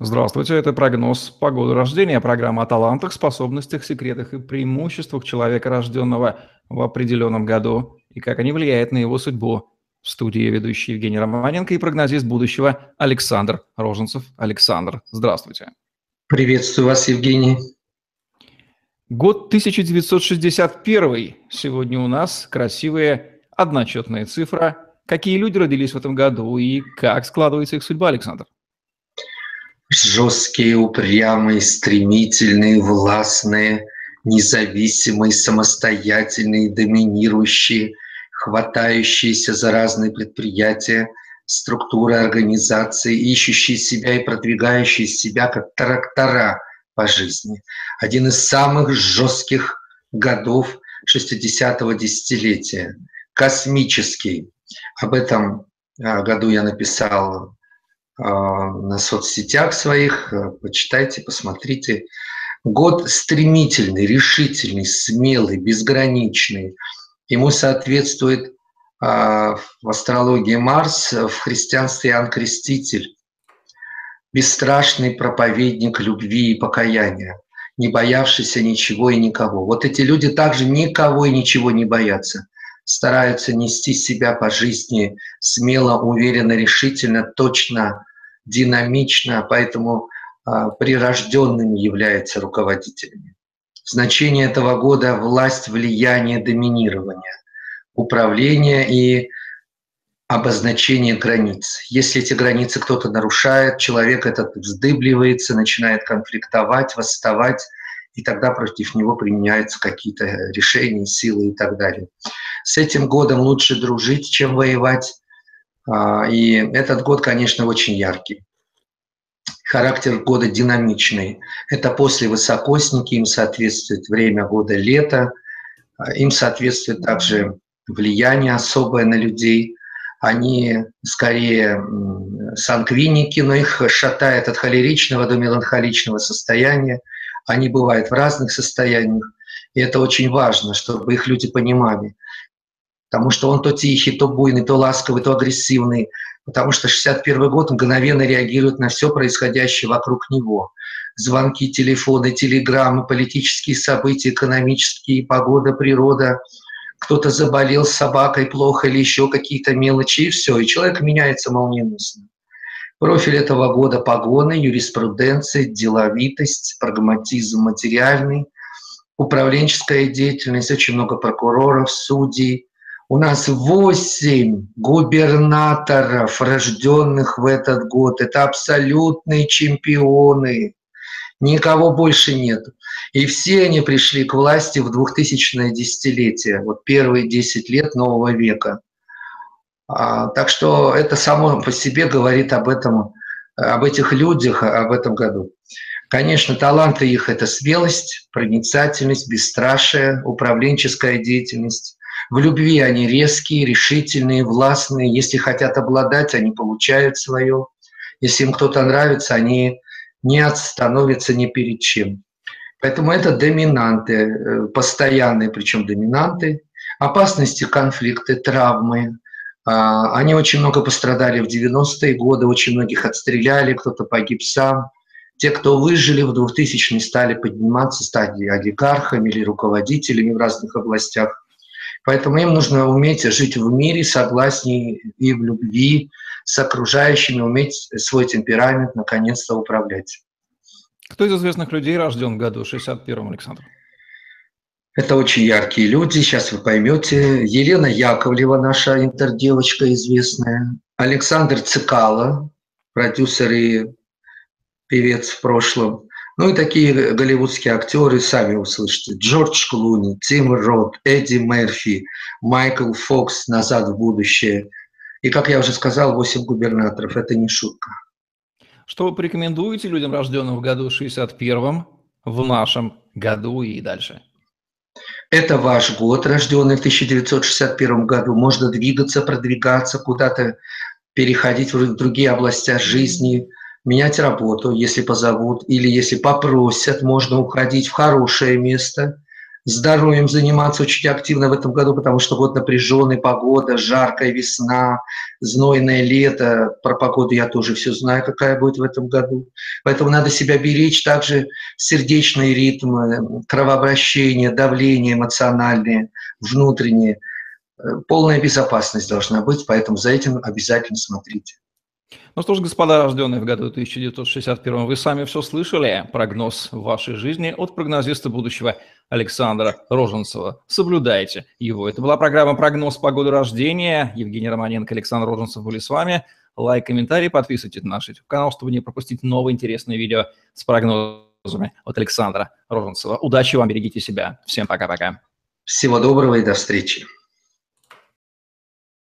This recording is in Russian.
Здравствуйте, это прогноз по году рождения, программа о талантах, способностях, секретах и преимуществах человека, рожденного в определенном году, и как они влияют на его судьбу. В студии ведущий Евгений Романенко и прогнозист будущего Александр Роженцев. Александр, здравствуйте. Приветствую вас, Евгений. Год 1961. Сегодня у нас красивая одночетная цифра. Какие люди родились в этом году и как складывается их судьба, Александр? Жесткие, упрямые, стремительные, властные, независимые, самостоятельные, доминирующие, хватающиеся за разные предприятия, структуры организации, ищущие себя и продвигающие себя как трактора по жизни. Один из самых жестких годов 60-го десятилетия. Космический. Об этом а, году я написал на соцсетях своих. Э, почитайте, посмотрите. Год стремительный, решительный, смелый, безграничный. Ему соответствует а, в астрологии Марс, в христианстве Иоанн Креститель. Бесстрашный проповедник любви и покаяния, не боявшийся ничего и никого. Вот эти люди также никого и ничего не боятся стараются нести себя по жизни смело, уверенно, решительно, точно, динамично, поэтому а, прирожденными являются руководителями. Значение этого года – власть, влияние, доминирование, управление и обозначение границ. Если эти границы кто-то нарушает, человек этот вздыбливается, начинает конфликтовать, восставать, и тогда против него применяются какие-то решения, силы и так далее. С этим годом лучше дружить, чем воевать. А, и этот год, конечно, очень яркий. Характер года динамичный. Это после высокосники, им соответствует время года лета, а, им соответствует также влияние особое на людей. Они скорее сангвиники, но их шатает от холеричного до меланхоличного состояния. Они бывают в разных состояниях. И это очень важно, чтобы их люди понимали – потому что он то тихий, то буйный, то ласковый, то агрессивный, потому что 61 год мгновенно реагирует на все происходящее вокруг него. Звонки, телефоны, телеграммы, политические события, экономические, погода, природа. Кто-то заболел собакой плохо или еще какие-то мелочи, и все, и человек меняется молниеносно. Профиль этого года – погоны, юриспруденция, деловитость, прагматизм материальный, управленческая деятельность, очень много прокуроров, судей – у нас восемь губернаторов, рожденных в этот год. Это абсолютные чемпионы. Никого больше нет. И все они пришли к власти в 2000-е десятилетие, вот первые 10 лет нового века. А, так что это само по себе говорит об этом, об этих людях, об этом году. Конечно, таланты их – это смелость, проницательность, бесстрашие, управленческая деятельность, в любви они резкие, решительные, властные. Если хотят обладать, они получают свое. Если им кто-то нравится, они не остановятся ни перед чем. Поэтому это доминанты, э, постоянные, причем доминанты. Опасности, конфликты, травмы. А, они очень много пострадали в 90-е годы, очень многих отстреляли, кто-то погиб сам. Те, кто выжили в 2000-е, стали подниматься, стать олигархами или руководителями в разных областях. Поэтому им нужно уметь жить в мире, согласнее и в любви с окружающими, уметь свой темперамент наконец-то управлять. Кто из известных людей рожден в году 61-м, Александр? Это очень яркие люди, сейчас вы поймете. Елена Яковлева, наша интердевочка известная. Александр Цикало, продюсер и певец в прошлом. Ну и такие голливудские актеры, сами услышите. Джордж Клуни, Тим Рот, Эдди Мерфи, Майкл Фокс «Назад в будущее». И, как я уже сказал, 8 губернаторов. Это не шутка. Что вы порекомендуете людям, рожденным в году 61-м, в нашем году и дальше? Это ваш год, рожденный в 1961 году. Можно двигаться, продвигаться, куда-то переходить в другие области жизни, менять работу, если позовут, или если попросят, можно уходить в хорошее место, здоровьем заниматься очень активно в этом году, потому что год напряженный, погода, жаркая весна, знойное лето. Про погоду я тоже все знаю, какая будет в этом году. Поэтому надо себя беречь. Также сердечные ритмы, кровообращение, давление эмоциональное, внутреннее. Полная безопасность должна быть, поэтому за этим обязательно смотрите. Ну что ж, господа, рожденные в году 1961, вы сами все слышали. Прогноз вашей жизни от прогнозиста будущего Александра Роженцева. Соблюдайте его. Это была программа «Прогноз погоды рождения». Евгений Романенко, Александр Роженцев были с вами. Лайк, комментарий, подписывайтесь на наш YouTube-канал, чтобы не пропустить новые интересные видео с прогнозами от Александра Роженцева. Удачи вам, берегите себя. Всем пока-пока. Всего доброго и до встречи.